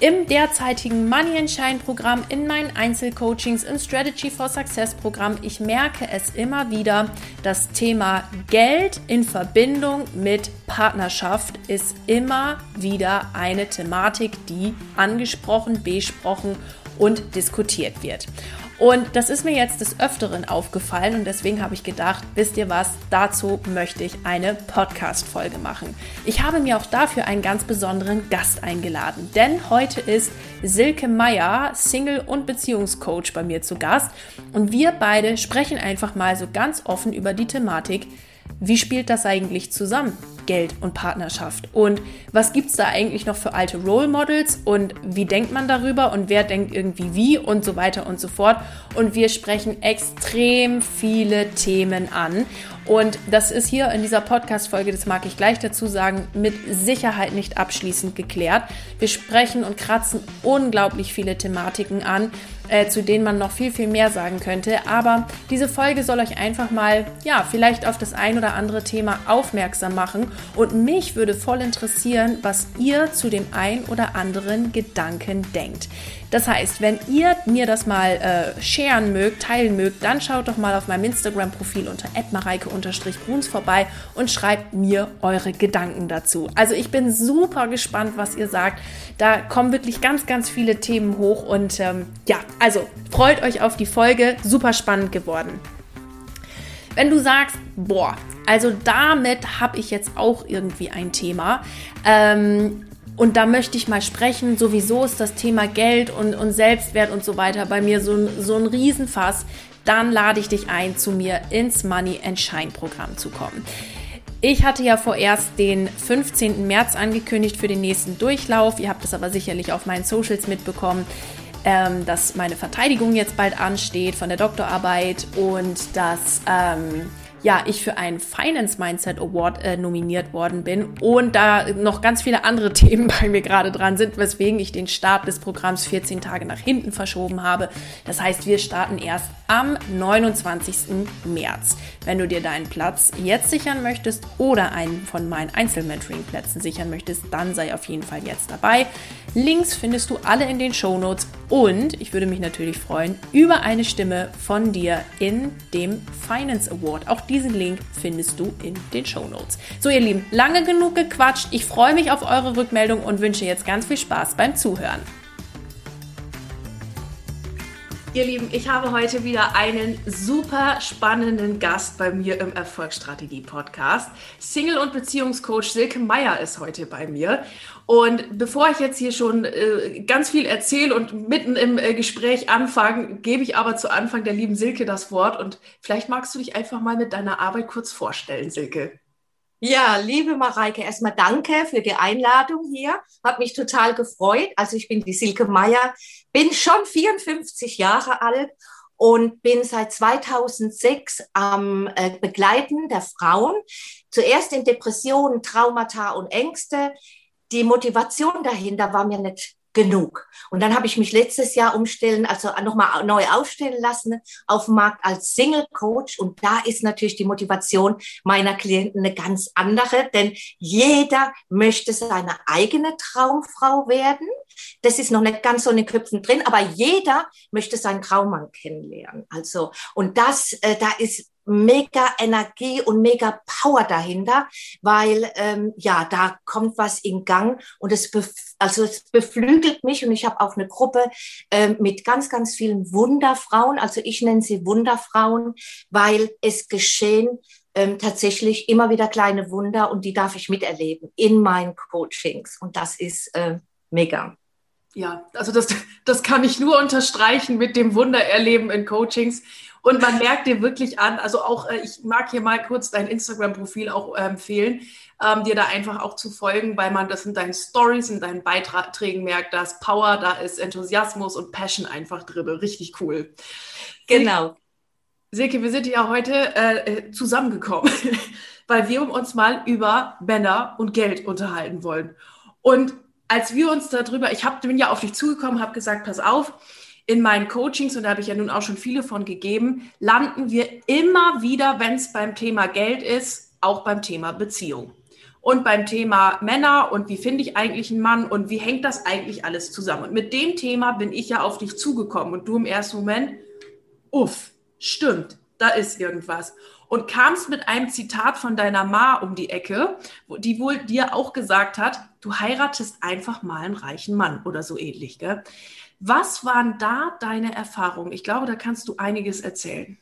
im derzeitigen Money and Shine Programm, in meinen Einzelcoachings, im Strategy for Success Programm. Ich merke es immer wieder, das Thema Geld in Verbindung mit Partnerschaft ist immer wieder eine Thematik, die angesprochen, besprochen und diskutiert wird. Und das ist mir jetzt des Öfteren aufgefallen und deswegen habe ich gedacht, wisst ihr was, dazu möchte ich eine Podcast-Folge machen. Ich habe mir auch dafür einen ganz besonderen Gast eingeladen, denn heute ist Silke Meyer, Single- und Beziehungscoach bei mir zu Gast und wir beide sprechen einfach mal so ganz offen über die Thematik, wie spielt das eigentlich zusammen? Geld und Partnerschaft. Und was gibt es da eigentlich noch für alte Role Models und wie denkt man darüber und wer denkt irgendwie wie und so weiter und so fort. Und wir sprechen extrem viele Themen an. Und das ist hier in dieser Podcast-Folge, das mag ich gleich dazu sagen, mit Sicherheit nicht abschließend geklärt. Wir sprechen und kratzen unglaublich viele Thematiken an, äh, zu denen man noch viel, viel mehr sagen könnte. Aber diese Folge soll euch einfach mal, ja, vielleicht auf das ein oder andere Thema aufmerksam machen. Und mich würde voll interessieren, was ihr zu dem ein oder anderen Gedanken denkt. Das heißt, wenn ihr mir das mal äh, sharen mögt, teilen mögt, dann schaut doch mal auf meinem Instagram-Profil unter mareike-bruns vorbei und schreibt mir eure Gedanken dazu. Also ich bin super gespannt, was ihr sagt. Da kommen wirklich ganz, ganz viele Themen hoch und ähm, ja, also freut euch auf die Folge. Super spannend geworden. Wenn du sagst, boah, also damit habe ich jetzt auch irgendwie ein Thema, ähm, und da möchte ich mal sprechen. Sowieso ist das Thema Geld und, und Selbstwert und so weiter bei mir so, so ein Riesenfass. Dann lade ich dich ein, zu mir ins Money and Shine Programm zu kommen. Ich hatte ja vorerst den 15. März angekündigt für den nächsten Durchlauf. Ihr habt es aber sicherlich auf meinen Socials mitbekommen, ähm, dass meine Verteidigung jetzt bald ansteht von der Doktorarbeit und dass ähm, ja, ich für einen Finance Mindset Award äh, nominiert worden bin und da noch ganz viele andere Themen bei mir gerade dran sind, weswegen ich den Start des Programms 14 Tage nach hinten verschoben habe. Das heißt, wir starten erst am 29. März. Wenn du dir deinen Platz jetzt sichern möchtest oder einen von meinen Einzelmentoring-Plätzen sichern möchtest, dann sei auf jeden Fall jetzt dabei. Links findest du alle in den Show Notes und ich würde mich natürlich freuen über eine Stimme von dir in dem Finance Award. Auch diesen Link findest du in den Show Notes. So, ihr Lieben, lange genug gequatscht. Ich freue mich auf eure Rückmeldung und wünsche jetzt ganz viel Spaß beim Zuhören. Ihr Lieben, ich habe heute wieder einen super spannenden Gast bei mir im Erfolgsstrategie Podcast. Single- und Beziehungscoach Silke Meyer ist heute bei mir. Und bevor ich jetzt hier schon äh, ganz viel erzähle und mitten im äh, Gespräch anfange, gebe ich aber zu Anfang der lieben Silke das Wort. Und vielleicht magst du dich einfach mal mit deiner Arbeit kurz vorstellen, Silke. Ja, liebe Mareike, erstmal danke für die Einladung hier. Hat mich total gefreut. Also ich bin die Silke Meier, bin schon 54 Jahre alt und bin seit 2006 am äh, Begleiten der Frauen. Zuerst in Depressionen, Traumata und Ängste. Die Motivation dahinter war mir nicht genug. Und dann habe ich mich letztes Jahr umstellen, also nochmal neu aufstellen lassen auf dem Markt als Single Coach. Und da ist natürlich die Motivation meiner Klienten eine ganz andere, denn jeder möchte seine eigene Traumfrau werden. Das ist noch nicht ganz so in den Köpfen drin, aber jeder möchte seinen Traummann kennenlernen. Also, und das, äh, da ist mega Energie und mega Power dahinter, weil ähm, ja, da kommt was in Gang und es, also es beflügelt mich und ich habe auch eine Gruppe ähm, mit ganz, ganz vielen Wunderfrauen, also ich nenne sie Wunderfrauen, weil es geschehen ähm, tatsächlich immer wieder kleine Wunder und die darf ich miterleben in meinen Coachings und das ist äh, mega. Ja, also das, das kann ich nur unterstreichen mit dem Wundererleben in Coachings. Und man merkt dir wirklich an, also auch, äh, ich mag hier mal kurz dein Instagram-Profil auch äh, empfehlen, ähm, dir da einfach auch zu folgen, weil man das in deinen Stories, in deinen Beiträgen merkt, da ist Power, da ist Enthusiasmus und Passion einfach drin. Richtig cool. Genau. Silke, wir sind ja heute äh, äh zusammengekommen, weil wir uns mal über Männer und Geld unterhalten wollen. Und als wir uns darüber, ich hab, bin ja auf dich zugekommen, habe gesagt, pass auf, in meinen Coachings, und da habe ich ja nun auch schon viele von gegeben, landen wir immer wieder, wenn es beim Thema Geld ist, auch beim Thema Beziehung. Und beim Thema Männer und wie finde ich eigentlich einen Mann und wie hängt das eigentlich alles zusammen. Und mit dem Thema bin ich ja auf dich zugekommen und du im ersten Moment, uff, stimmt, da ist irgendwas. Und kamst mit einem Zitat von deiner Ma um die Ecke, die wohl dir auch gesagt hat, du heiratest einfach mal einen reichen Mann oder so ähnlich. Gell? Was waren da deine Erfahrungen? Ich glaube, da kannst du einiges erzählen.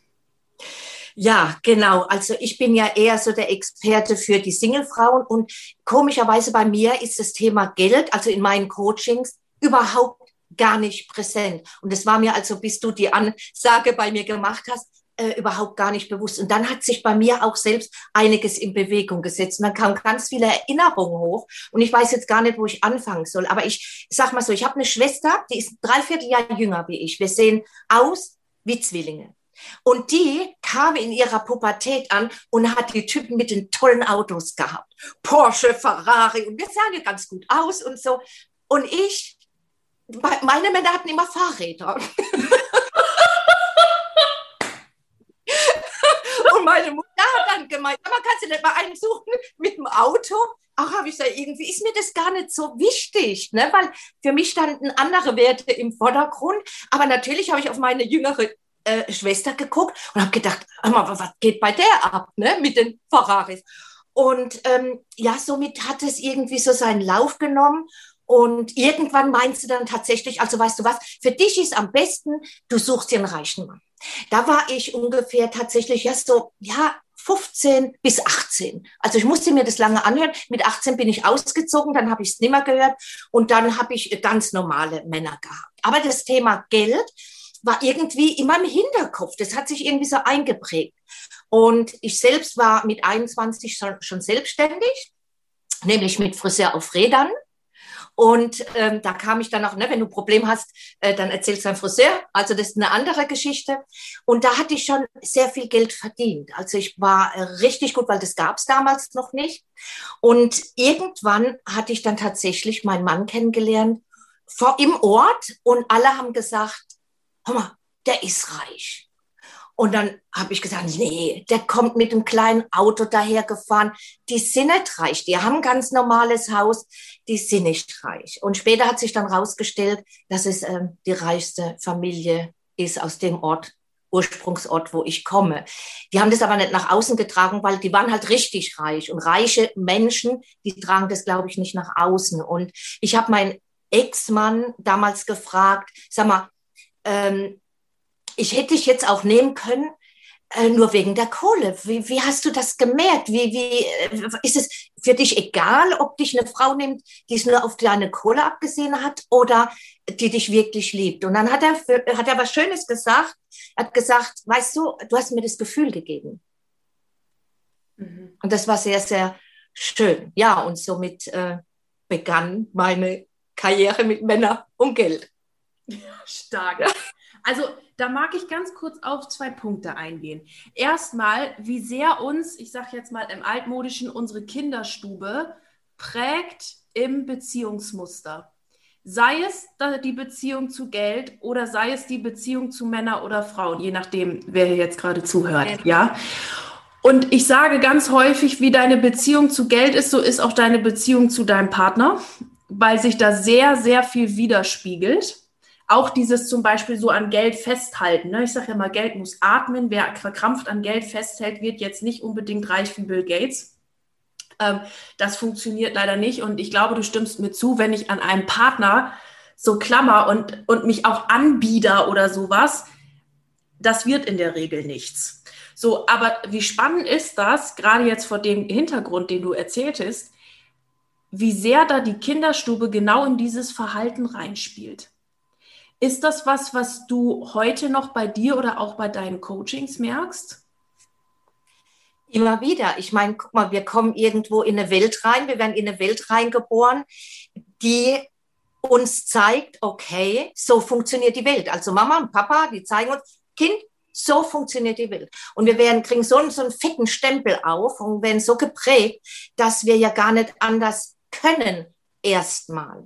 Ja, genau. Also ich bin ja eher so der Experte für die Singlefrauen und komischerweise bei mir ist das Thema Geld, also in meinen Coachings, überhaupt gar nicht präsent. Und es war mir also, bis du die Ansage bei mir gemacht hast, äh, überhaupt gar nicht bewusst. Und dann hat sich bei mir auch selbst einiges in Bewegung gesetzt. Und dann kamen ganz viele Erinnerungen hoch. Und ich weiß jetzt gar nicht, wo ich anfangen soll. Aber ich sag mal so, ich habe eine Schwester, die ist dreiviertel Jahr jünger wie ich. Wir sehen aus wie Zwillinge. Und die kam in ihrer Pubertät an und hat die Typen mit den tollen Autos gehabt. Porsche, Ferrari. Und wir sahen ja ganz gut aus und so. Und ich, meine Männer hatten immer Fahrräder. Und meine Mutter hat dann gemeint, aber kannst du nicht mal einen suchen mit dem Auto? Auch habe ich gesagt, irgendwie ist mir das gar nicht so wichtig, ne? weil für mich standen andere Werte im Vordergrund. Aber natürlich habe ich auf meine jüngere äh, Schwester geguckt und habe gedacht, was geht bei der ab ne? mit den Ferraris? Und ähm, ja, somit hat es irgendwie so seinen Lauf genommen. Und irgendwann meinst du dann tatsächlich, also weißt du was, für dich ist am besten, du suchst einen reichen Mann. Da war ich ungefähr tatsächlich erst so, ja, 15 bis 18. Also ich musste mir das lange anhören. Mit 18 bin ich ausgezogen, dann habe ich es nimmer gehört und dann habe ich ganz normale Männer gehabt. Aber das Thema Geld war irgendwie immer im Hinterkopf. Das hat sich irgendwie so eingeprägt. Und ich selbst war mit 21 schon, schon selbstständig, nämlich mit Friseur auf Rädern. Und ähm, da kam ich dann auch, ne, wenn du ein Problem hast, äh, dann erzählst du dein Friseur. Also das ist eine andere Geschichte. Und da hatte ich schon sehr viel Geld verdient. Also ich war äh, richtig gut, weil das gab es damals noch nicht. Und irgendwann hatte ich dann tatsächlich meinen Mann kennengelernt vor, im Ort und alle haben gesagt, hör mal, der ist reich. Und dann habe ich gesagt, nee, der kommt mit einem kleinen Auto dahergefahren. Die sind nicht reich. Die haben ein ganz normales Haus. Die sind nicht reich. Und später hat sich dann rausgestellt, dass es ähm, die reichste Familie ist aus dem Ort, Ursprungsort, wo ich komme. Die haben das aber nicht nach außen getragen, weil die waren halt richtig reich. Und reiche Menschen, die tragen das, glaube ich, nicht nach außen. Und ich habe meinen Ex-Mann damals gefragt, sag mal, ähm, ich hätte dich jetzt auch nehmen können, äh, nur wegen der Kohle. Wie, wie hast du das gemerkt? Wie, wie äh, ist es für dich egal, ob dich eine Frau nimmt, die es nur auf deine Kohle abgesehen hat oder die dich wirklich liebt? Und dann hat er, hat er was Schönes gesagt. Er hat gesagt, weißt du, du hast mir das Gefühl gegeben. Mhm. Und das war sehr, sehr schön. Ja, und somit äh, begann meine Karriere mit Männern um Geld. Stark. Also da mag ich ganz kurz auf zwei Punkte eingehen. Erstmal, wie sehr uns, ich sage jetzt mal im altmodischen, unsere Kinderstube prägt im Beziehungsmuster. Sei es die Beziehung zu Geld oder sei es die Beziehung zu Männern oder Frauen, je nachdem, wer hier jetzt gerade zuhört, ja. Und ich sage ganz häufig, wie deine Beziehung zu Geld ist, so ist auch deine Beziehung zu deinem Partner, weil sich da sehr, sehr viel widerspiegelt auch dieses zum Beispiel so an Geld festhalten. Ne? Ich sage ja mal, Geld muss atmen. Wer verkrampft an Geld festhält, wird jetzt nicht unbedingt reich wie Bill Gates. Ähm, das funktioniert leider nicht. Und ich glaube, du stimmst mir zu, wenn ich an einem Partner so klammer und, und mich auch anbieder oder sowas, das wird in der Regel nichts. So, aber wie spannend ist das, gerade jetzt vor dem Hintergrund, den du erzähltest, wie sehr da die Kinderstube genau in dieses Verhalten reinspielt. Ist das was, was du heute noch bei dir oder auch bei deinen Coachings merkst? Immer wieder. Ich meine, guck mal, wir kommen irgendwo in eine Welt rein, wir werden in eine Welt reingeboren, die uns zeigt, okay, so funktioniert die Welt. Also Mama und Papa, die zeigen uns, Kind, So funktioniert die Welt. Und wir werden, kriegen so, so einen fetten Stempel auf und werden so geprägt, dass wir ja gar nicht anders können, erstmal.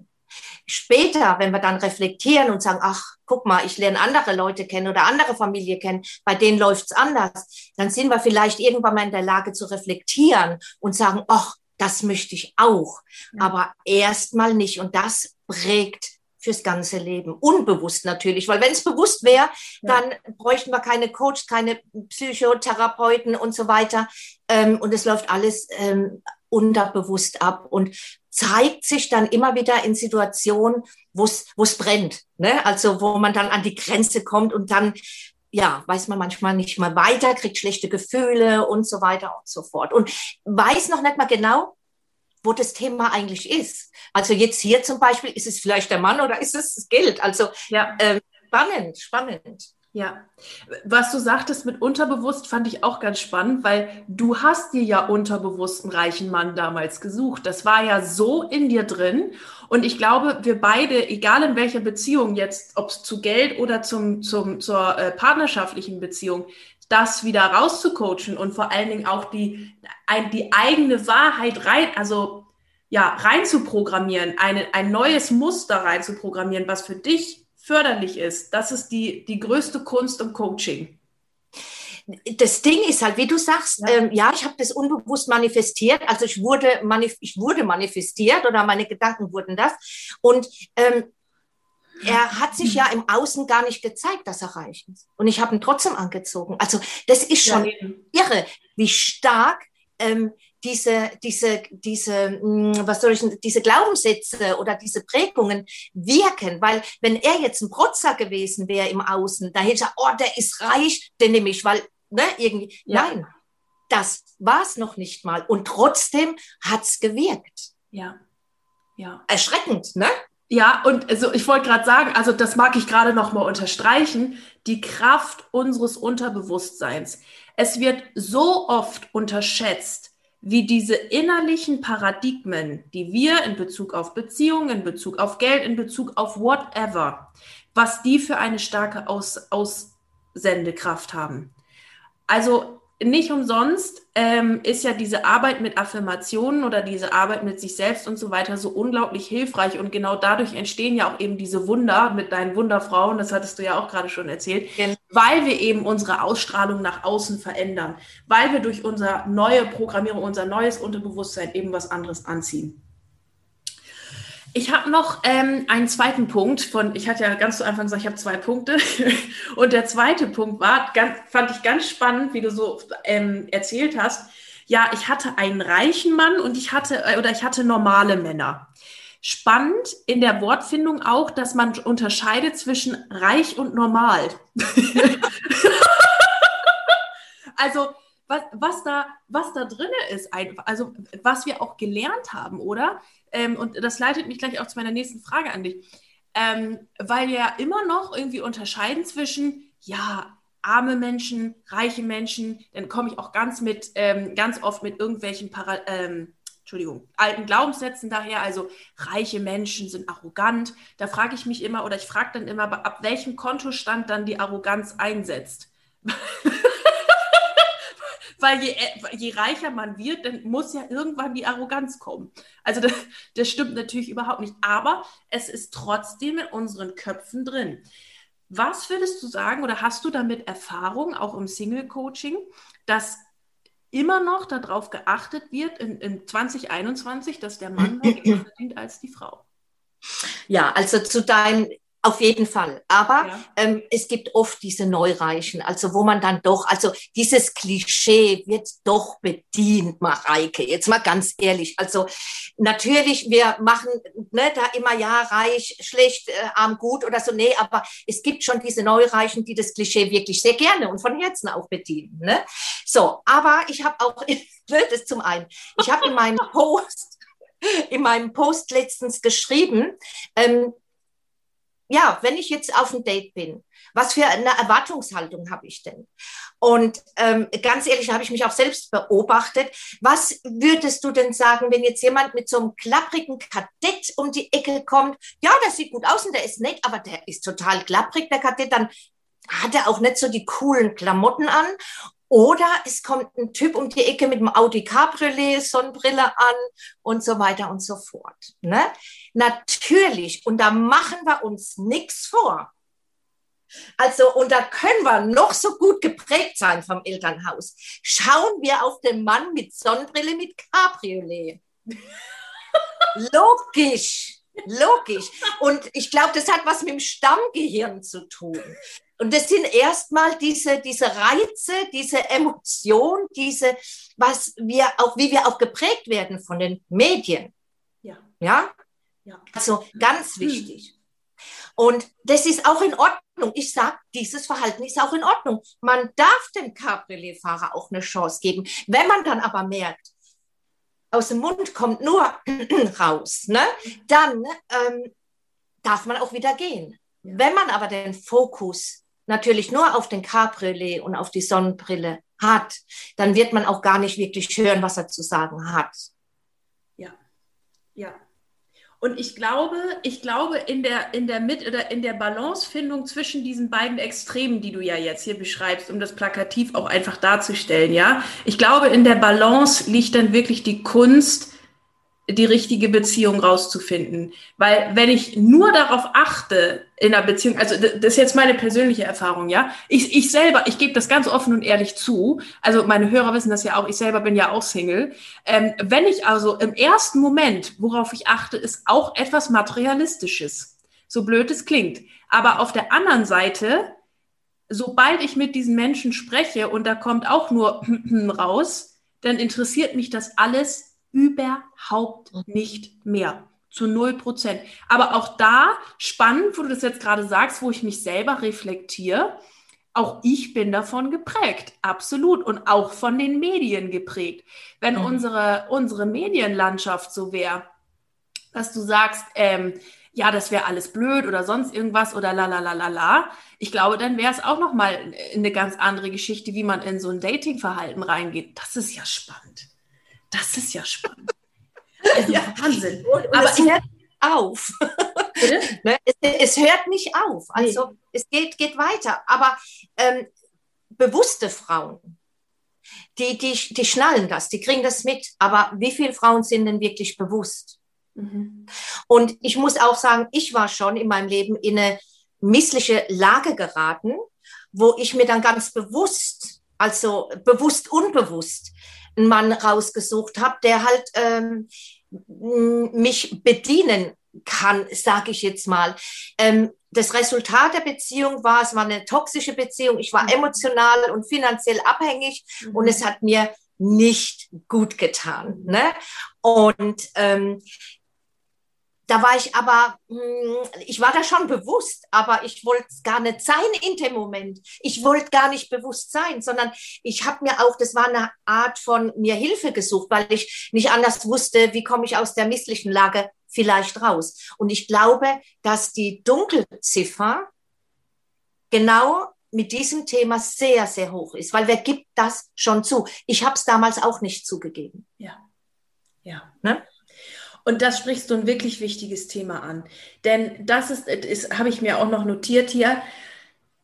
Später, wenn wir dann reflektieren und sagen, ach, guck mal, ich lerne andere Leute kennen oder andere Familie kennen, bei denen läuft's anders, dann sind wir vielleicht irgendwann mal in der Lage zu reflektieren und sagen, ach, das möchte ich auch. Ja. Aber erstmal nicht. Und das prägt fürs ganze Leben. Unbewusst natürlich, weil wenn es bewusst wäre, ja. dann bräuchten wir keine Coach, keine Psychotherapeuten und so weiter. Ähm, und es läuft alles ähm, unterbewusst ab und zeigt sich dann immer wieder in Situationen, wo es brennt. Ne? Also wo man dann an die Grenze kommt und dann ja, weiß man manchmal nicht mal weiter, kriegt schlechte Gefühle und so weiter und so fort. Und weiß noch nicht mal genau, wo das Thema eigentlich ist. Also jetzt hier zum Beispiel, ist es vielleicht der Mann oder ist es das Geld? Also ja. äh, spannend, spannend. Ja, was du sagtest mit unterbewusst fand ich auch ganz spannend, weil du hast dir ja unterbewusst einen reichen Mann damals gesucht. Das war ja so in dir drin. Und ich glaube, wir beide, egal in welcher Beziehung jetzt, ob es zu Geld oder zum, zum, zur äh, partnerschaftlichen Beziehung, das wieder rauszucoachen und vor allen Dingen auch die, ein, die eigene Wahrheit rein, also ja, rein zu programmieren, eine, ein neues Muster rein zu programmieren, was für dich förderlich ist. Das ist die, die größte Kunst im Coaching. Das Ding ist halt, wie du sagst, ja, ähm, ja ich habe das unbewusst manifestiert. Also ich wurde, manif ich wurde manifestiert oder meine Gedanken wurden das. Und ähm, er hat sich ja im Außen gar nicht gezeigt, dass er reich ist. Und ich habe ihn trotzdem angezogen. Also das ist schon ja, irre, wie stark ähm, diese, diese, diese, hm, was soll ich, diese Glaubenssätze oder diese Prägungen wirken. Weil wenn er jetzt ein Protzer gewesen wäre im Außen, da hätte ich gesagt, oh, der ist reich, den nehme ich, weil, ne, irgendwie, ja. nein, das war es noch nicht mal. Und trotzdem hat's gewirkt. Ja. Ja. Erschreckend, ne? Ja, und also ich wollte gerade sagen, also das mag ich gerade noch mal unterstreichen, die Kraft unseres Unterbewusstseins. Es wird so oft unterschätzt, wie diese innerlichen Paradigmen, die wir in Bezug auf Beziehungen, in Bezug auf Geld, in Bezug auf whatever, was die für eine starke Aus Aussendekraft haben. Also nicht umsonst ähm, ist ja diese Arbeit mit Affirmationen oder diese Arbeit mit sich selbst und so weiter so unglaublich hilfreich. Und genau dadurch entstehen ja auch eben diese Wunder mit deinen Wunderfrauen, das hattest du ja auch gerade schon erzählt, genau. weil wir eben unsere Ausstrahlung nach außen verändern, weil wir durch unsere neue Programmierung, unser neues Unterbewusstsein eben was anderes anziehen. Ich habe noch ähm, einen zweiten Punkt von, ich hatte ja ganz zu Anfang gesagt, ich habe zwei Punkte. Und der zweite Punkt war, ganz, fand ich ganz spannend, wie du so ähm, erzählt hast. Ja, ich hatte einen reichen Mann und ich hatte, äh, oder ich hatte normale Männer. Spannend in der Wortfindung auch, dass man unterscheidet zwischen reich und normal. also, was, was, da, was da drin ist, also was wir auch gelernt haben, oder? ähm, und das leitet mich gleich auch zu meiner nächsten Frage an dich, ähm, weil wir ja immer noch irgendwie unterscheiden zwischen, ja, arme Menschen, reiche Menschen, dann komme ich auch ganz mit, ähm, ganz oft mit irgendwelchen Para ähm, Entschuldigung, alten Glaubenssätzen daher, also reiche Menschen sind arrogant. Da frage ich mich immer oder ich frage dann immer, ab welchem Kontostand dann die Arroganz einsetzt. weil je, äh, je reicher man wird, dann muss ja irgendwann die Arroganz kommen. Also das, das stimmt natürlich überhaupt nicht, aber es ist trotzdem in unseren Köpfen drin. Was würdest du sagen oder hast du damit Erfahrung, auch im Single-Coaching, dass immer noch darauf geachtet wird in, in 2021, dass der Mann mehr verdient als die Frau? Ja, also zu deinem auf jeden Fall. Aber ja. ähm, es gibt oft diese Neureichen, also wo man dann doch, also dieses Klischee wird doch bedient, Mareike. Jetzt mal ganz ehrlich. Also natürlich, wir machen ne, da immer ja reich, schlecht, äh, arm, gut oder so. Nee, aber es gibt schon diese Neureichen, die das Klischee wirklich sehr gerne und von Herzen auch bedienen. Ne? So, aber ich habe auch, ne, das zum einen, ich habe in meinem Post, in meinem Post letztens geschrieben, ähm, ja, wenn ich jetzt auf ein Date bin, was für eine Erwartungshaltung habe ich denn? Und ähm, ganz ehrlich, habe ich mich auch selbst beobachtet. Was würdest du denn sagen, wenn jetzt jemand mit so einem klapprigen Kadett um die Ecke kommt? Ja, der sieht gut aus und der ist nett, aber der ist total klapprig, der Kadett. Dann hat er auch nicht so die coolen Klamotten an. Oder es kommt ein Typ um die Ecke mit dem Audi Cabriolet, Sonnenbrille an und so weiter und so fort. Ne? Natürlich, und da machen wir uns nichts vor. Also, und da können wir noch so gut geprägt sein vom Elternhaus. Schauen wir auf den Mann mit Sonnenbrille mit Cabriolet. Logisch, logisch. Und ich glaube, das hat was mit dem Stammgehirn zu tun. Und das sind erstmal diese, diese Reize, diese Emotion, diese, was wir auch, wie wir auch geprägt werden von den Medien. Ja. Ja? ja. Also ganz wichtig. Und das ist auch in Ordnung. Ich sage, dieses Verhalten ist auch in Ordnung. Man darf dem Cabriolet-Fahrer auch eine Chance geben. Wenn man dann aber merkt, aus dem Mund kommt nur raus, ne? dann ähm, darf man auch wieder gehen. Wenn man aber den Fokus natürlich nur auf den Cabriolet und auf die Sonnenbrille hat, dann wird man auch gar nicht wirklich hören, was er zu sagen hat. Ja, ja. Und ich glaube, ich glaube, in der, in der Mit- oder in der Balancefindung zwischen diesen beiden Extremen, die du ja jetzt hier beschreibst, um das plakativ auch einfach darzustellen, ja, ich glaube, in der Balance liegt dann wirklich die Kunst, die richtige Beziehung rauszufinden. Weil wenn ich nur darauf achte in einer Beziehung, also das ist jetzt meine persönliche Erfahrung, ja. Ich, ich selber, ich gebe das ganz offen und ehrlich zu. Also meine Hörer wissen das ja auch, ich selber bin ja auch Single. Ähm, wenn ich also im ersten Moment, worauf ich achte, ist auch etwas Materialistisches. So blöd es klingt. Aber auf der anderen Seite, sobald ich mit diesen Menschen spreche und da kommt auch nur raus, dann interessiert mich das alles überhaupt nicht mehr. Zu null Prozent. Aber auch da spannend, wo du das jetzt gerade sagst, wo ich mich selber reflektiere. Auch ich bin davon geprägt, absolut. Und auch von den Medien geprägt. Wenn mhm. unsere, unsere Medienlandschaft so wäre, dass du sagst, ähm, ja, das wäre alles blöd oder sonst irgendwas oder la la la la la. Ich glaube, dann wäre es auch nochmal eine ganz andere Geschichte, wie man in so ein Datingverhalten reingeht. Das ist ja spannend. Das ist ja spannend. Also ja. Wahnsinn. Und, und Aber es hört auf. ne? es, es, hört nicht auf. Also nee. es geht, geht weiter. Aber ähm, bewusste Frauen, die, die, die schnallen das, die kriegen das mit. Aber wie viele Frauen sind denn wirklich bewusst? Mhm. Und ich muss auch sagen, ich war schon in meinem Leben in eine missliche Lage geraten, wo ich mir dann ganz bewusst, also bewusst, unbewusst, einen Mann rausgesucht habe, der halt ähm, mich bedienen kann, sage ich jetzt mal. Ähm, das Resultat der Beziehung war, es war eine toxische Beziehung. Ich war mhm. emotional und finanziell abhängig mhm. und es hat mir nicht gut getan. Ne? Und ähm, da war ich aber, hm, ich war da schon bewusst, aber ich wollte gar nicht sein in dem Moment. Ich wollte gar nicht bewusst sein, sondern ich habe mir auch, das war eine Art von mir Hilfe gesucht, weil ich nicht anders wusste, wie komme ich aus der misslichen Lage vielleicht raus. Und ich glaube, dass die Dunkelziffer genau mit diesem Thema sehr, sehr hoch ist, weil wer gibt das schon zu? Ich habe es damals auch nicht zugegeben. Ja, ja. Ne? Und das sprichst du ein wirklich wichtiges Thema an. Denn das ist, ist habe ich mir auch noch notiert hier,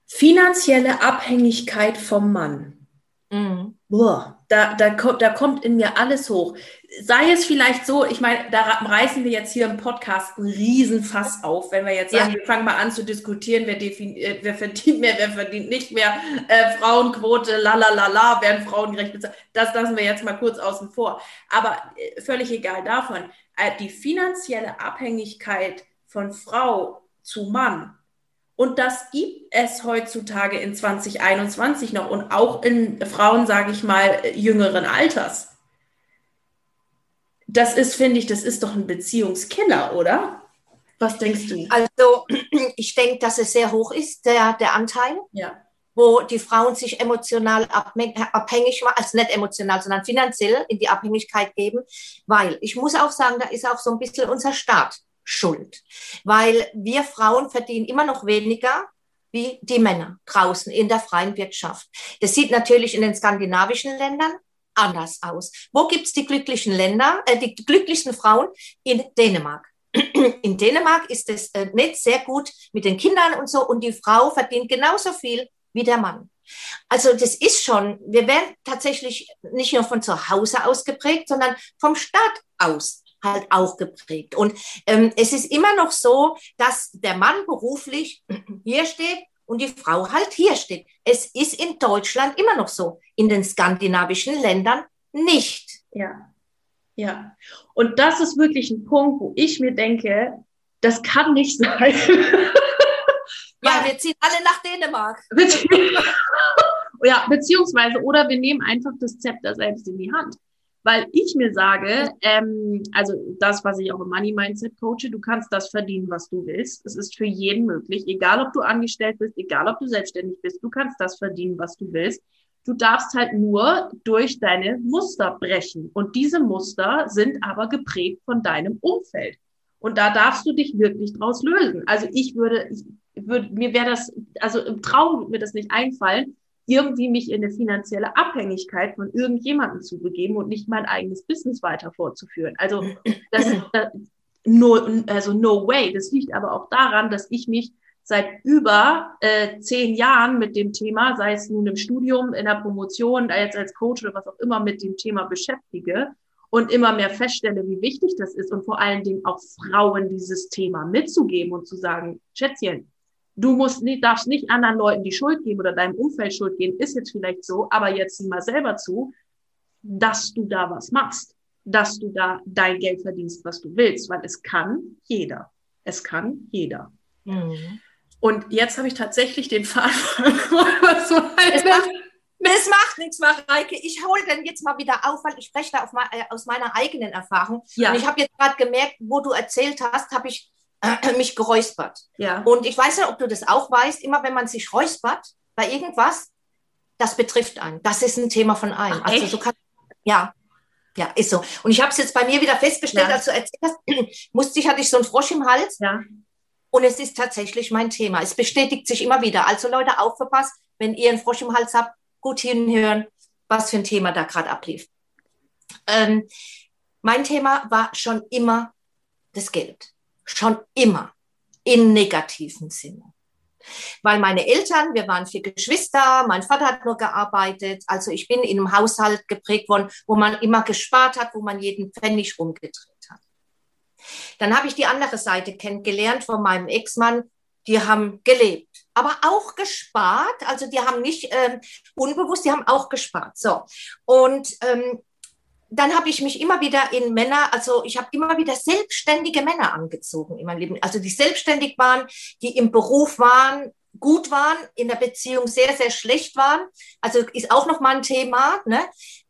finanzielle Abhängigkeit vom Mann. Mhm. Boah, da, da, da kommt in mir alles hoch. Sei es vielleicht so, ich meine, da reißen wir jetzt hier im Podcast einen Riesenfass auf, wenn wir jetzt sagen, ja. wir fangen mal an zu diskutieren, wer, äh, wer verdient mehr, wer verdient nicht mehr, äh, Frauenquote, la la la la, werden Frauen gerecht bezahlt. Das lassen wir jetzt mal kurz außen vor. Aber äh, völlig egal davon. Äh, die finanzielle Abhängigkeit von Frau zu Mann. Und das gibt es heutzutage in 2021 noch und auch in Frauen, sage ich mal, jüngeren Alters. Das ist, finde ich, das ist doch ein Beziehungskiller, oder? Was denkst du? Also, ich denke, dass es sehr hoch ist, der, der Anteil. Ja wo die Frauen sich emotional abhängig machen, also nicht emotional, sondern finanziell in die Abhängigkeit geben, weil ich muss auch sagen, da ist auch so ein bisschen unser Staat schuld, weil wir Frauen verdienen immer noch weniger wie die Männer draußen in der freien Wirtschaft. Das sieht natürlich in den skandinavischen Ländern anders aus. Wo gibt's die glücklichen Länder, äh, die glücklichsten Frauen? In Dänemark. In Dänemark ist es äh, nicht sehr gut mit den Kindern und so und die Frau verdient genauso viel wie der Mann. Also das ist schon, wir werden tatsächlich nicht nur von zu Hause aus geprägt, sondern vom Staat aus halt auch geprägt. Und ähm, es ist immer noch so, dass der Mann beruflich hier steht und die Frau halt hier steht. Es ist in Deutschland immer noch so, in den skandinavischen Ländern nicht. Ja, ja. Und das ist wirklich ein Punkt, wo ich mir denke, das kann nicht sein. Ja, wir ziehen alle nach Dänemark. ja, beziehungsweise, oder wir nehmen einfach das Zepter selbst in die Hand. Weil ich mir sage, ähm, also das, was ich auch im Money Mindset coache, du kannst das verdienen, was du willst. Es ist für jeden möglich, egal ob du angestellt bist, egal ob du selbstständig bist, du kannst das verdienen, was du willst. Du darfst halt nur durch deine Muster brechen. Und diese Muster sind aber geprägt von deinem Umfeld. Und da darfst du dich wirklich draus lösen. Also ich würde, ich würde, mir wäre das, also im Traum würde mir das nicht einfallen, irgendwie mich in eine finanzielle Abhängigkeit von irgendjemandem zu begeben und nicht mein eigenes Business weiter fortzuführen. Also das äh, no, also no way. Das liegt aber auch daran, dass ich mich seit über äh, zehn Jahren mit dem Thema, sei es nun im Studium, in der Promotion, jetzt als Coach oder was auch immer, mit dem Thema beschäftige und immer mehr feststelle, wie wichtig das ist und vor allen Dingen auch Frauen dieses Thema mitzugeben und zu sagen, Schätzchen, du musst nicht, darfst nicht anderen Leuten die Schuld geben oder deinem Umfeld Schuld geben, ist jetzt vielleicht so, aber jetzt sieh mal selber zu, dass du da was machst, dass du da dein Geld verdienst, was du willst, weil es kann jeder. Es kann jeder. Mhm. Und jetzt habe ich tatsächlich den Faden so es, macht, es macht nichts, Mareike. Ich hole den jetzt mal wieder auf, weil ich spreche da mein, äh, aus meiner eigenen Erfahrung. Ja. Und ich habe jetzt gerade gemerkt, wo du erzählt hast, habe ich äh, mich geräuspert. Ja. Und ich weiß nicht, ob du das auch weißt, immer wenn man sich räuspert bei irgendwas, das betrifft einen. Das ist ein Thema von einem. Ach, also so kann, ja, ja, ist so. Und ich habe es jetzt bei mir wieder festgestellt, ja. als du erzählt hast, musste ich, hatte ich so einen Frosch im Hals. Ja. Und es ist tatsächlich mein Thema. Es bestätigt sich immer wieder. Also Leute, aufgepasst, wenn ihr einen Frosch im Hals habt, gut hinhören, was für ein Thema da gerade ablief. Ähm, mein Thema war schon immer das Geld. Schon immer. Im negativen Sinne. Weil meine Eltern, wir waren vier Geschwister, mein Vater hat nur gearbeitet. Also ich bin in einem Haushalt geprägt worden, wo man immer gespart hat, wo man jeden Pfennig rumgedreht dann habe ich die andere Seite kennengelernt von meinem Ex-Mann. Die haben gelebt, aber auch gespart. Also die haben nicht ähm, unbewusst, die haben auch gespart. So und ähm, dann habe ich mich immer wieder in Männer, also ich habe immer wieder selbstständige Männer angezogen in meinem Leben. Also die selbstständig waren, die im Beruf waren, gut waren, in der Beziehung sehr, sehr schlecht waren. Also ist auch noch mal ein Thema. Ne?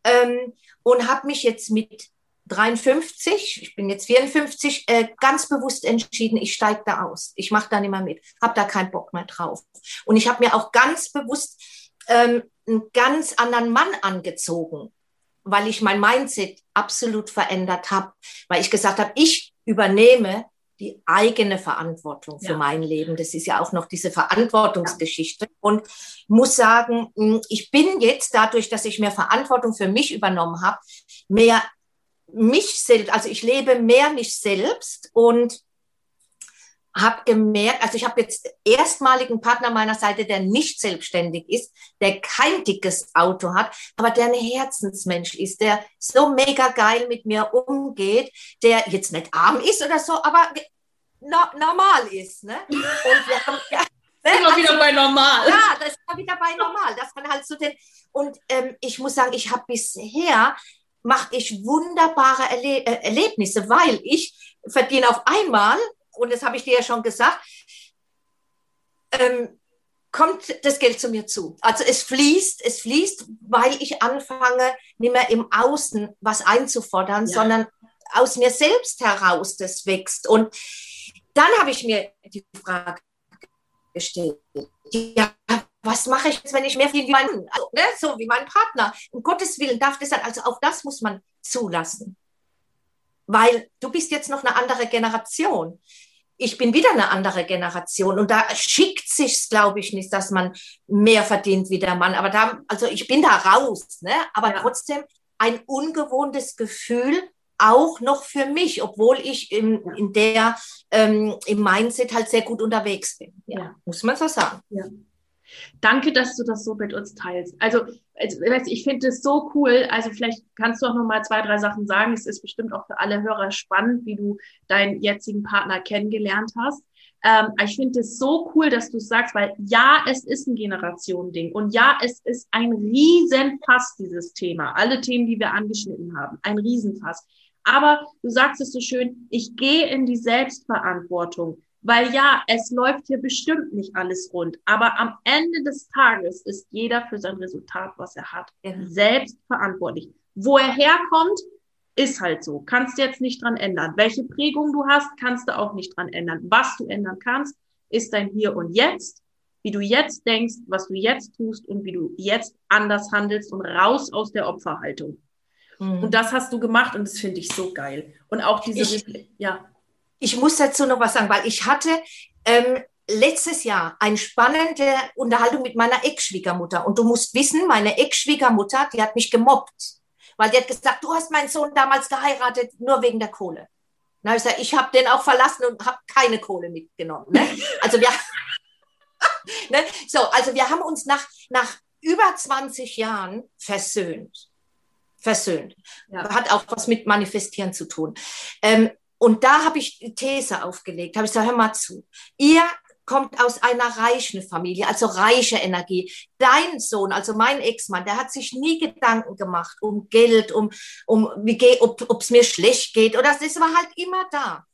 Ähm, und habe mich jetzt mit 53, ich bin jetzt 54, äh, ganz bewusst entschieden, ich steige da aus. Ich mache da nicht mehr mit, habe da keinen Bock mehr drauf. Und ich habe mir auch ganz bewusst ähm, einen ganz anderen Mann angezogen, weil ich mein Mindset absolut verändert habe, weil ich gesagt habe, ich übernehme die eigene Verantwortung für ja. mein Leben. Das ist ja auch noch diese Verantwortungsgeschichte. Und muss sagen, hm, ich bin jetzt dadurch, dass ich mehr Verantwortung für mich übernommen habe, mehr mich selbst, also ich lebe mehr mich selbst und habe gemerkt, also ich habe jetzt erstmaligen Partner meiner Seite, der nicht selbstständig ist, der kein dickes Auto hat, aber der ein Herzensmensch ist, der so mega geil mit mir umgeht, der jetzt nicht arm ist oder so, aber no normal ist. Ne? Und wir haben, ja, ne? Immer also, wieder bei normal. Ja, das ist immer wieder bei normal. Das kann halt so den, und ähm, ich muss sagen, ich habe bisher mache ich wunderbare Erle äh, Erlebnisse, weil ich verdiene auf einmal, und das habe ich dir ja schon gesagt, ähm, kommt das Geld zu mir zu. Also es fließt, es fließt, weil ich anfange, nicht mehr im Außen was einzufordern, ja. sondern aus mir selbst heraus das wächst. Und dann habe ich mir die Frage gestellt, ja, was mache ich jetzt, wenn ich mehr verdiene wie mein, also, ne, so wie mein Partner? Um Gottes Willen darf das sein. Also auch das muss man zulassen. Weil du bist jetzt noch eine andere Generation. Ich bin wieder eine andere Generation und da schickt sich's, glaube ich, nicht, dass man mehr verdient wie der Mann. Aber da, also ich bin da raus, ne? Aber ja. trotzdem ein ungewohntes Gefühl, auch noch für mich, obwohl ich in, in der, ähm, im Mindset halt sehr gut unterwegs bin. Ja, ja. muss man so sagen. Ja. Danke, dass du das so mit uns teilst. Also, also ich finde es so cool. Also vielleicht kannst du auch noch mal zwei, drei Sachen sagen. Es ist bestimmt auch für alle Hörer spannend, wie du deinen jetzigen Partner kennengelernt hast. Ähm, ich finde es so cool, dass du es sagst, weil ja, es ist ein Generationending und ja, es ist ein Riesenfass, dieses Thema. Alle Themen, die wir angeschnitten haben, ein Riesenfass. Aber du sagst es so schön, ich gehe in die Selbstverantwortung. Weil ja, es läuft hier bestimmt nicht alles rund. Aber am Ende des Tages ist jeder für sein Resultat, was er hat, selbst verantwortlich. Wo er herkommt, ist halt so. Kannst du jetzt nicht dran ändern. Welche Prägung du hast, kannst du auch nicht dran ändern. Was du ändern kannst, ist dein Hier und Jetzt. Wie du jetzt denkst, was du jetzt tust und wie du jetzt anders handelst und raus aus der Opferhaltung. Mhm. Und das hast du gemacht und das finde ich so geil. Und auch diese, ich, ja ich muss dazu noch was sagen, weil ich hatte ähm, letztes Jahr eine spannende Unterhaltung mit meiner Ex-Schwiegermutter. Und du musst wissen, meine Ex-Schwiegermutter, die hat mich gemobbt. Weil die hat gesagt, du hast meinen Sohn damals geheiratet, nur wegen der Kohle. Na, ich, ich habe den auch verlassen und habe keine Kohle mitgenommen. Ne? Also wir, ne? so, also wir haben uns nach, nach über 20 Jahren versöhnt. Versöhnt. Ja. Hat auch was mit Manifestieren zu tun. Ähm, und da habe ich die These aufgelegt, habe ich gesagt, hör mal zu. Ihr kommt aus einer reichen Familie, also reiche Energie. Dein Sohn, also mein Ex-Mann, der hat sich nie Gedanken gemacht um Geld, um, um wie geht, ob es mir schlecht geht oder das war halt immer da.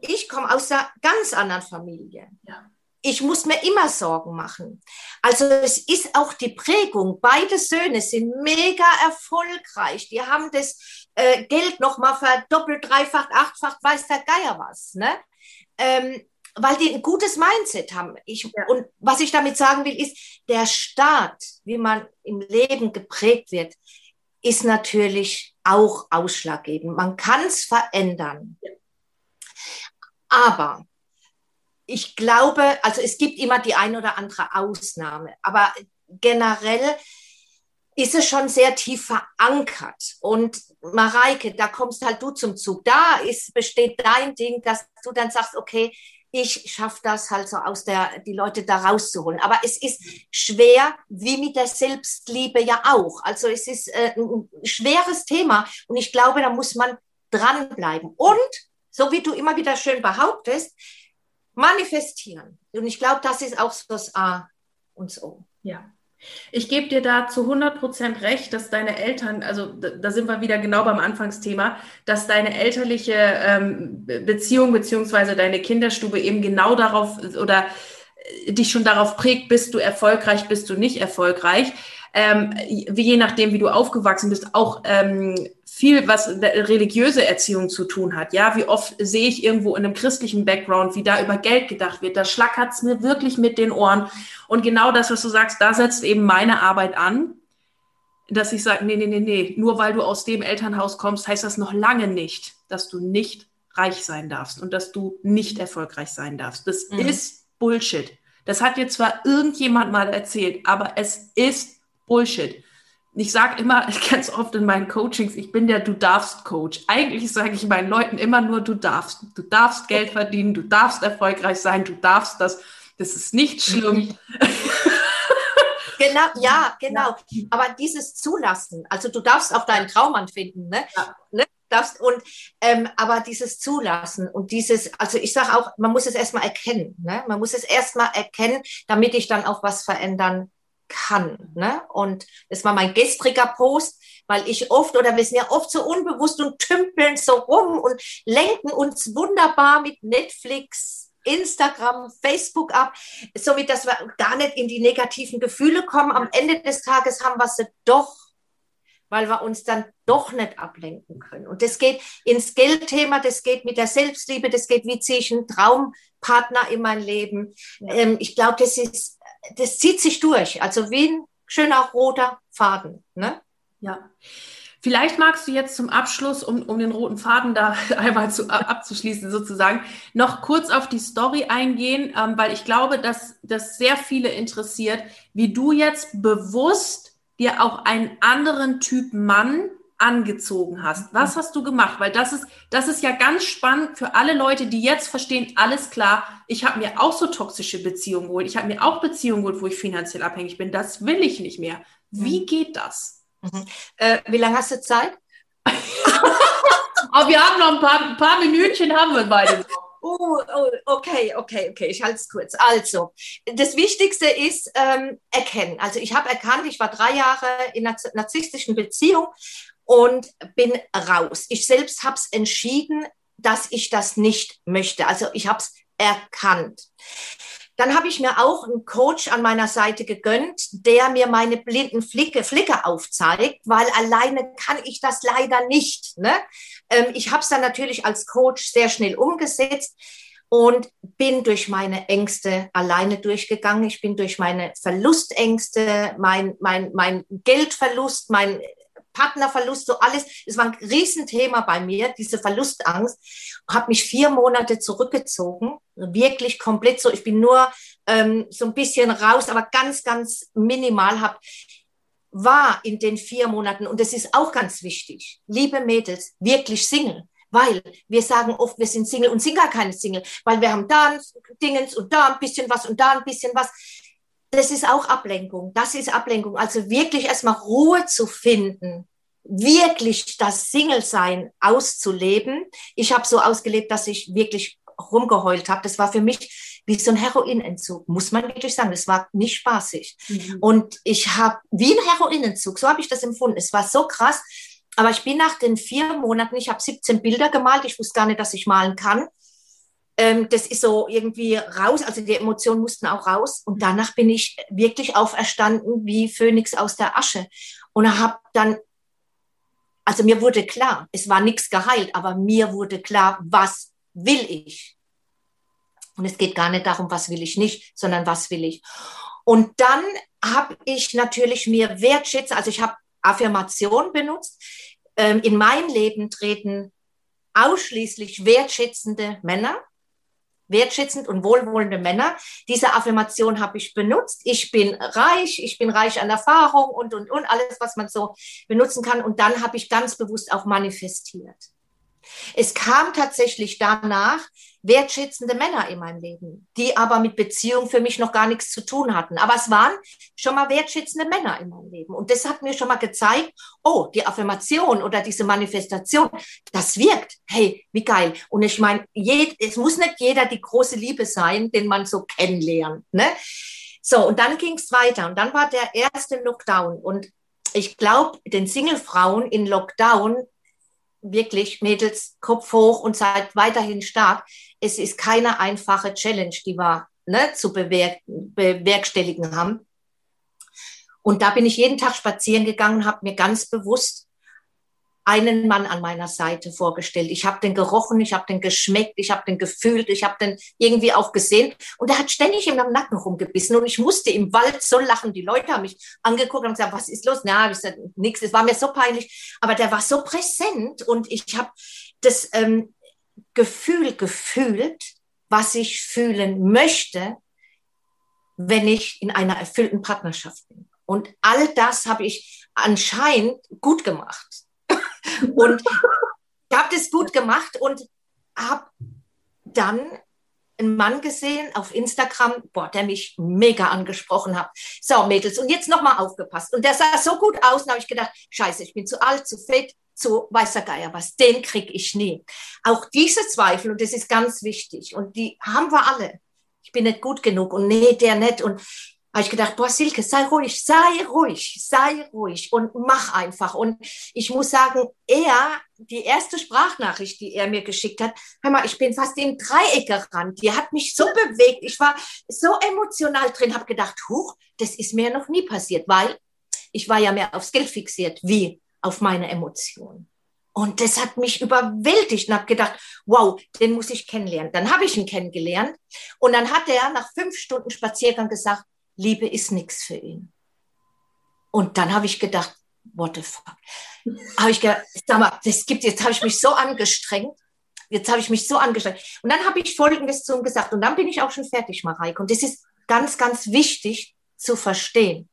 Ich komme aus einer ganz anderen Familie. Ja ich muss mir immer Sorgen machen. Also es ist auch die Prägung. Beide Söhne sind mega erfolgreich. Die haben das äh, Geld nochmal verdoppelt, dreifach, achtfach, weiß der Geier was. Ne? Ähm, weil die ein gutes Mindset haben. Ich, ja. Und was ich damit sagen will, ist, der Staat, wie man im Leben geprägt wird, ist natürlich auch ausschlaggebend. Man kann es verändern. Ja. Aber ich glaube, also es gibt immer die ein oder andere Ausnahme, aber generell ist es schon sehr tief verankert. Und Mareike, da kommst halt du zum Zug. Da ist, besteht dein Ding, dass du dann sagst, okay, ich schaffe das halt so aus der, die Leute da rauszuholen. Aber es ist schwer, wie mit der Selbstliebe ja auch. Also es ist äh, ein schweres Thema und ich glaube, da muss man dranbleiben. Und, so wie du immer wieder schön behauptest, manifestieren. Und ich glaube, das ist auch so das A und das O. Ja. Ich gebe dir da zu 100 Prozent recht, dass deine Eltern, also da sind wir wieder genau beim Anfangsthema, dass deine elterliche ähm, Beziehung beziehungsweise deine Kinderstube eben genau darauf oder äh, dich schon darauf prägt, bist du erfolgreich, bist du nicht erfolgreich. Ähm, wie je nachdem, wie du aufgewachsen bist, auch ähm, viel, was religiöse Erziehung zu tun hat. Ja, wie oft sehe ich irgendwo in einem christlichen Background, wie da über Geld gedacht wird. Da schlackert es mir wirklich mit den Ohren. Und genau das, was du sagst, da setzt eben meine Arbeit an, dass ich sage, nee, nee, nee, nee, nur weil du aus dem Elternhaus kommst, heißt das noch lange nicht, dass du nicht reich sein darfst und dass du nicht erfolgreich sein darfst. Das mhm. ist Bullshit. Das hat dir zwar irgendjemand mal erzählt, aber es ist Bullshit ich sage immer ganz oft in meinen Coachings, ich bin der Du darfst Coach. Eigentlich sage ich meinen Leuten immer nur, du darfst. Du darfst Geld verdienen, du darfst erfolgreich sein, du darfst das. Das ist nicht schlimm. Genau, ja, genau. Aber dieses Zulassen, also du darfst auch deinen Traummann finden, ne? Ja. ne? Darfst, und ähm, aber dieses Zulassen und dieses, also ich sage auch, man muss es erstmal erkennen, ne? Man muss es erstmal erkennen, damit ich dann auch was verändern kann. Ne? Und das war mein gestriger Post, weil ich oft, oder wir sind ja oft so unbewusst und tümpeln so rum und lenken uns wunderbar mit Netflix, Instagram, Facebook ab, somit, dass wir gar nicht in die negativen Gefühle kommen. Am Ende des Tages haben wir sie doch, weil wir uns dann doch nicht ablenken können. Und das geht ins Geldthema, das geht mit der Selbstliebe, das geht, wie ziehe ich einen Traumpartner in mein Leben. Ähm, ich glaube, das ist das zieht sich durch, also wie ein schöner roter Faden. Ne? Ja. Vielleicht magst du jetzt zum Abschluss, um, um den roten Faden da einmal zu, abzuschließen, sozusagen, noch kurz auf die Story eingehen, ähm, weil ich glaube, dass das sehr viele interessiert, wie du jetzt bewusst dir auch einen anderen Typ Mann angezogen hast? Was hast du gemacht? Weil das ist, das ist ja ganz spannend für alle Leute, die jetzt verstehen, alles klar, ich habe mir auch so toxische Beziehungen geholt. Ich habe mir auch Beziehungen geholt, wo ich finanziell abhängig bin. Das will ich nicht mehr. Wie mhm. geht das? Mhm. Äh, wie lange hast du Zeit? Aber wir haben noch ein paar, ein paar Minütchen, haben wir beide. Oh, oh, okay, okay, okay, ich halte es kurz. Also, das Wichtigste ist ähm, erkennen. Also ich habe erkannt, ich war drei Jahre in einer narzisstischen Beziehung und bin raus. Ich selbst habe es entschieden, dass ich das nicht möchte. Also ich habe es erkannt. Dann habe ich mir auch einen Coach an meiner Seite gegönnt, der mir meine blinden Flicke, Flicke aufzeigt, weil alleine kann ich das leider nicht. Ne? Ähm, ich habe es dann natürlich als Coach sehr schnell umgesetzt und bin durch meine Ängste alleine durchgegangen. Ich bin durch meine Verlustängste, mein, mein, mein Geldverlust, mein Partnerverlust, so alles. Es war ein Riesenthema bei mir, diese Verlustangst. Habe mich vier Monate zurückgezogen, wirklich komplett so. Ich bin nur ähm, so ein bisschen raus, aber ganz, ganz minimal. Hab war in den vier Monaten und das ist auch ganz wichtig. Liebe Mädels, wirklich Single. Weil wir sagen oft, wir sind Single und sind gar keine Single, weil wir haben da ein Dingens und da ein bisschen was und da ein bisschen was das ist auch Ablenkung. Das ist Ablenkung. Also wirklich erstmal Ruhe zu finden, wirklich das Single-Sein auszuleben. Ich habe so ausgelebt, dass ich wirklich rumgeheult habe. Das war für mich wie so ein Heroinentzug, muss man wirklich sagen. Das war nicht spaßig. Mhm. Und ich habe wie ein Heroinentzug, so habe ich das empfunden. Es war so krass. Aber ich bin nach den vier Monaten, ich habe 17 Bilder gemalt. Ich wusste gar nicht, dass ich malen kann ähm, das ist so irgendwie raus, also die Emotionen mussten auch raus. Und danach bin ich wirklich auferstanden wie Phönix aus der Asche. Und habe dann, also mir wurde klar, es war nichts geheilt, aber mir wurde klar, was will ich? Und es geht gar nicht darum, was will ich nicht, sondern was will ich. Und dann habe ich natürlich mir wertschätze, also ich habe Affirmation benutzt. Ähm, in mein Leben treten ausschließlich wertschätzende Männer wertschätzend und wohlwollende Männer. Diese Affirmation habe ich benutzt. Ich bin reich, ich bin reich an Erfahrung und, und, und, alles, was man so benutzen kann. Und dann habe ich ganz bewusst auch manifestiert. Es kam tatsächlich danach wertschätzende Männer in meinem Leben, die aber mit Beziehung für mich noch gar nichts zu tun hatten. Aber es waren schon mal wertschätzende Männer in meinem Leben. Und das hat mir schon mal gezeigt, oh, die Affirmation oder diese Manifestation, das wirkt. Hey, wie geil. Und ich meine, es muss nicht jeder die große Liebe sein, den man so kennenlernt. Ne? So, und dann ging es weiter. Und dann war der erste Lockdown. Und ich glaube, den Single-Frauen in Lockdown wirklich Mädels Kopf hoch und seid weiterhin stark. Es ist keine einfache Challenge, die wir ne, zu bewerk bewerkstelligen haben. Und da bin ich jeden Tag spazieren gegangen, habe mir ganz bewusst einen Mann an meiner Seite vorgestellt. Ich habe den gerochen, ich habe den geschmeckt, ich habe den gefühlt, ich habe den irgendwie auch gesehen. Und er hat ständig in meinem Nacken rumgebissen und ich musste im Wald so lachen. Die Leute haben mich angeguckt und gesagt, was ist los? Na, ich gesagt, nichts. Es war mir so peinlich, aber der war so präsent und ich habe das ähm, Gefühl gefühlt, was ich fühlen möchte, wenn ich in einer erfüllten Partnerschaft bin. Und all das habe ich anscheinend gut gemacht. Und ich habe das gut gemacht und habe dann einen Mann gesehen auf Instagram, boah, der mich mega angesprochen hat. So, Mädels, und jetzt nochmal aufgepasst. Und der sah so gut aus, und habe ich gedacht, scheiße, ich bin zu alt, zu fett, zu weißer Geier was, den krieg ich nie. Auch diese Zweifel, und das ist ganz wichtig, und die haben wir alle. Ich bin nicht gut genug und nee, der nicht. Und habe ich gedacht, boah, Silke, sei ruhig, sei ruhig, sei ruhig und mach einfach. Und ich muss sagen, er, die erste Sprachnachricht, die er mir geschickt hat, hör mal, ich bin fast im Dreieck gerannt. Die hat mich so bewegt. Ich war so emotional drin, habe gedacht, huch, das ist mir noch nie passiert, weil ich war ja mehr aufs Geld fixiert, wie auf meine Emotionen. Und das hat mich überwältigt und habe gedacht, wow, den muss ich kennenlernen. Dann habe ich ihn kennengelernt und dann hat er nach fünf Stunden Spaziergang gesagt, Liebe ist nichts für ihn. Und dann habe ich gedacht, what the fuck? Habe ich gedacht, sag mal, das gibt, jetzt habe ich mich so angestrengt. Jetzt habe ich mich so angestrengt. Und dann habe ich Folgendes zu ihm gesagt. Und dann bin ich auch schon fertig, Mareike. Und das ist ganz, ganz wichtig zu verstehen.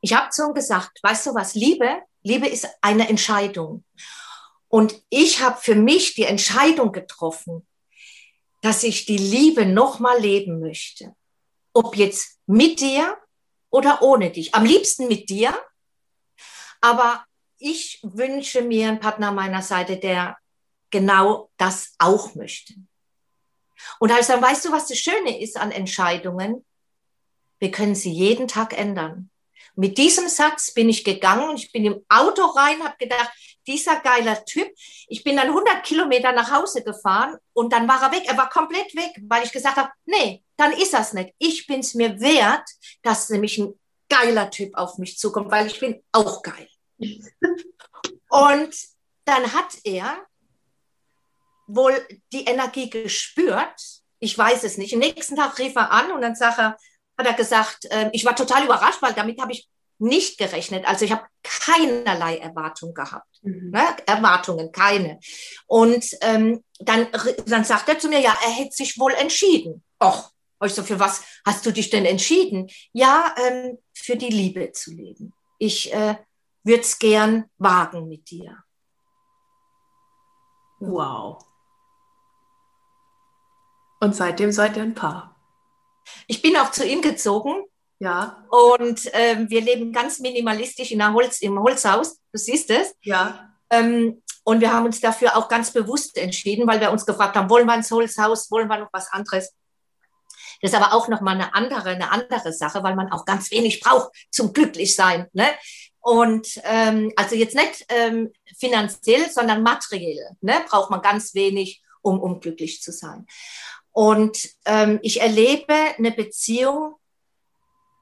Ich habe zu ihm gesagt, weißt du was, Liebe Liebe ist eine Entscheidung. Und ich habe für mich die Entscheidung getroffen, dass ich die Liebe nochmal leben möchte. Ob jetzt mit dir oder ohne dich. Am liebsten mit dir. Aber ich wünsche mir einen Partner meiner Seite, der genau das auch möchte. Und also dann weißt du, was das Schöne ist an Entscheidungen? Wir können sie jeden Tag ändern. Mit diesem Satz bin ich gegangen ich bin im Auto rein, habe gedacht, dieser geiler Typ. Ich bin dann 100 Kilometer nach Hause gefahren und dann war er weg. Er war komplett weg, weil ich gesagt habe, nee, dann ist das nicht. Ich bin es mir wert, dass nämlich ein geiler Typ auf mich zukommt, weil ich bin auch geil. und dann hat er wohl die Energie gespürt. Ich weiß es nicht. Am nächsten Tag rief er an und dann sagt er, hat er gesagt, äh, ich war total überrascht, weil damit habe ich nicht gerechnet. Also ich habe keinerlei Erwartung gehabt. Mhm. Ne? Erwartungen, keine. Und ähm, dann, dann sagt er zu mir, ja, er hätte sich wohl entschieden. Och, ich so, für was hast du dich denn entschieden? Ja, ähm, für die Liebe zu leben. Ich äh, würde es gern wagen mit dir. Wow. Und seitdem seid ihr ein Paar. Ich bin auch zu ihm gezogen. Ja. Und ähm, wir leben ganz minimalistisch in einer Holz, im Holzhaus. Du siehst es. Ja. Ähm, und wir haben uns dafür auch ganz bewusst entschieden, weil wir uns gefragt haben, wollen wir ins Holzhaus, wollen wir noch was anderes? Das ist aber auch nochmal eine andere, eine andere Sache, weil man auch ganz wenig braucht zum Glücklichsein. Ne? Und ähm, also jetzt nicht ähm, finanziell, sondern materiell ne? braucht man ganz wenig, um, um glücklich zu sein. Und ähm, ich erlebe eine Beziehung,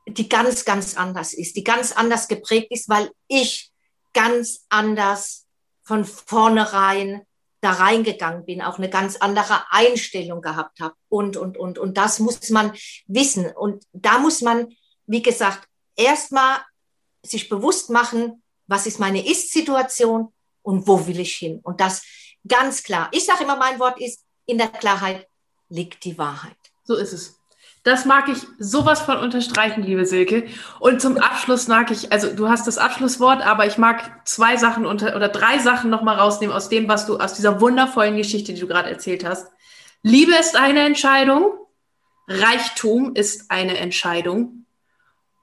die ganz, ganz anders ist, die ganz anders geprägt ist, weil ich ganz anders von vornherein da reingegangen bin, auch eine ganz andere Einstellung gehabt habe und, und, und. Und das muss man wissen. Und da muss man, wie gesagt, erstmal sich bewusst machen, was ist meine Ist-Situation und wo will ich hin. Und das ganz klar. Ich sage immer, mein Wort ist in der Klarheit liegt die Wahrheit. So ist es. Das mag ich sowas von unterstreichen, liebe Silke. Und zum Abschluss mag ich, also du hast das Abschlusswort, aber ich mag zwei Sachen unter, oder drei Sachen nochmal rausnehmen aus dem, was du, aus dieser wundervollen Geschichte, die du gerade erzählt hast. Liebe ist eine Entscheidung. Reichtum ist eine Entscheidung.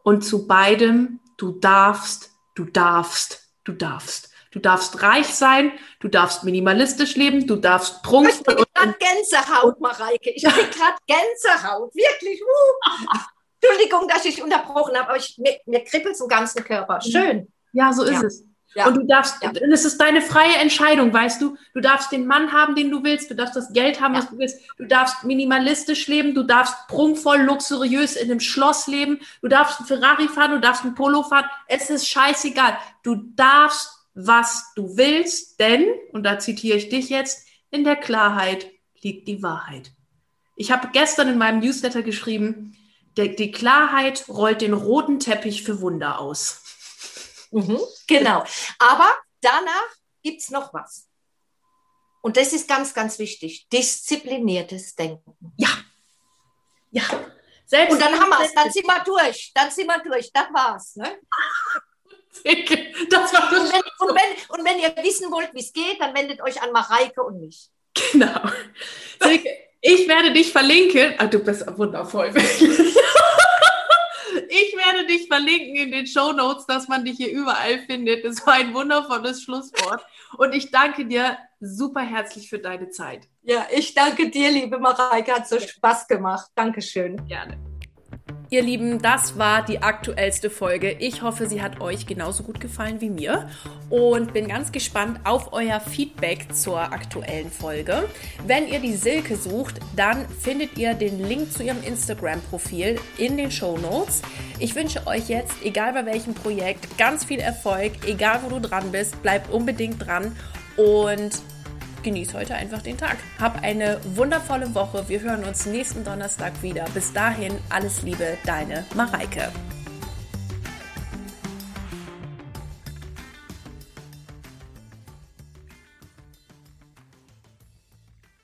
Und zu beidem, du darfst, du darfst, du darfst. Du darfst reich sein, du darfst minimalistisch leben, du darfst prunkvoll. Ich krieg gerade Gänsehaut, Mareike. Ich krieg gerade Gänsehaut. Wirklich. Uh. Entschuldigung, dass ich unterbrochen habe, aber ich, mir, mir kribbelt es im ganzen Körper. Schön. Ja, so ist ja. es. Ja. Und du darfst, ja. es ist deine freie Entscheidung, weißt du. Du darfst den Mann haben, den du willst. Du darfst das Geld haben, ja. was du willst. Du darfst minimalistisch leben. Du darfst prunkvoll, luxuriös in einem Schloss leben. Du darfst ein Ferrari fahren. Du darfst ein Polo fahren. Es ist scheißegal. Du darfst was du willst, denn, und da zitiere ich dich jetzt, in der Klarheit liegt die Wahrheit. Ich habe gestern in meinem Newsletter geschrieben, der, die Klarheit rollt den roten Teppich für Wunder aus. Mhm, genau. Aber danach gibt es noch was. Und das ist ganz, ganz wichtig. Diszipliniertes Denken. Ja. Ja. Selbst und dann haben wir es, dann sind wir durch, dann sind wir durch, das war's. Ne? Das war und, wenn, und, wenn, und wenn ihr wissen wollt, wie es geht, dann wendet euch an Mareike und mich. Genau. Silke, ich werde dich verlinken. Ah, du bist wundervoll. Ich werde dich verlinken in den Show Notes, dass man dich hier überall findet. Das war ein wundervolles Schlusswort. Und ich danke dir super herzlich für deine Zeit. Ja, ich danke dir, liebe Mareike. Hat so Spaß gemacht. Dankeschön. Gerne. Ihr Lieben, das war die aktuellste Folge. Ich hoffe, sie hat euch genauso gut gefallen wie mir und bin ganz gespannt auf euer Feedback zur aktuellen Folge. Wenn ihr die Silke sucht, dann findet ihr den Link zu ihrem Instagram-Profil in den Show Notes. Ich wünsche euch jetzt, egal bei welchem Projekt, ganz viel Erfolg, egal wo du dran bist, bleib unbedingt dran und genieß heute einfach den Tag. Hab eine wundervolle Woche. Wir hören uns nächsten Donnerstag wieder. Bis dahin, alles Liebe, deine Mareike.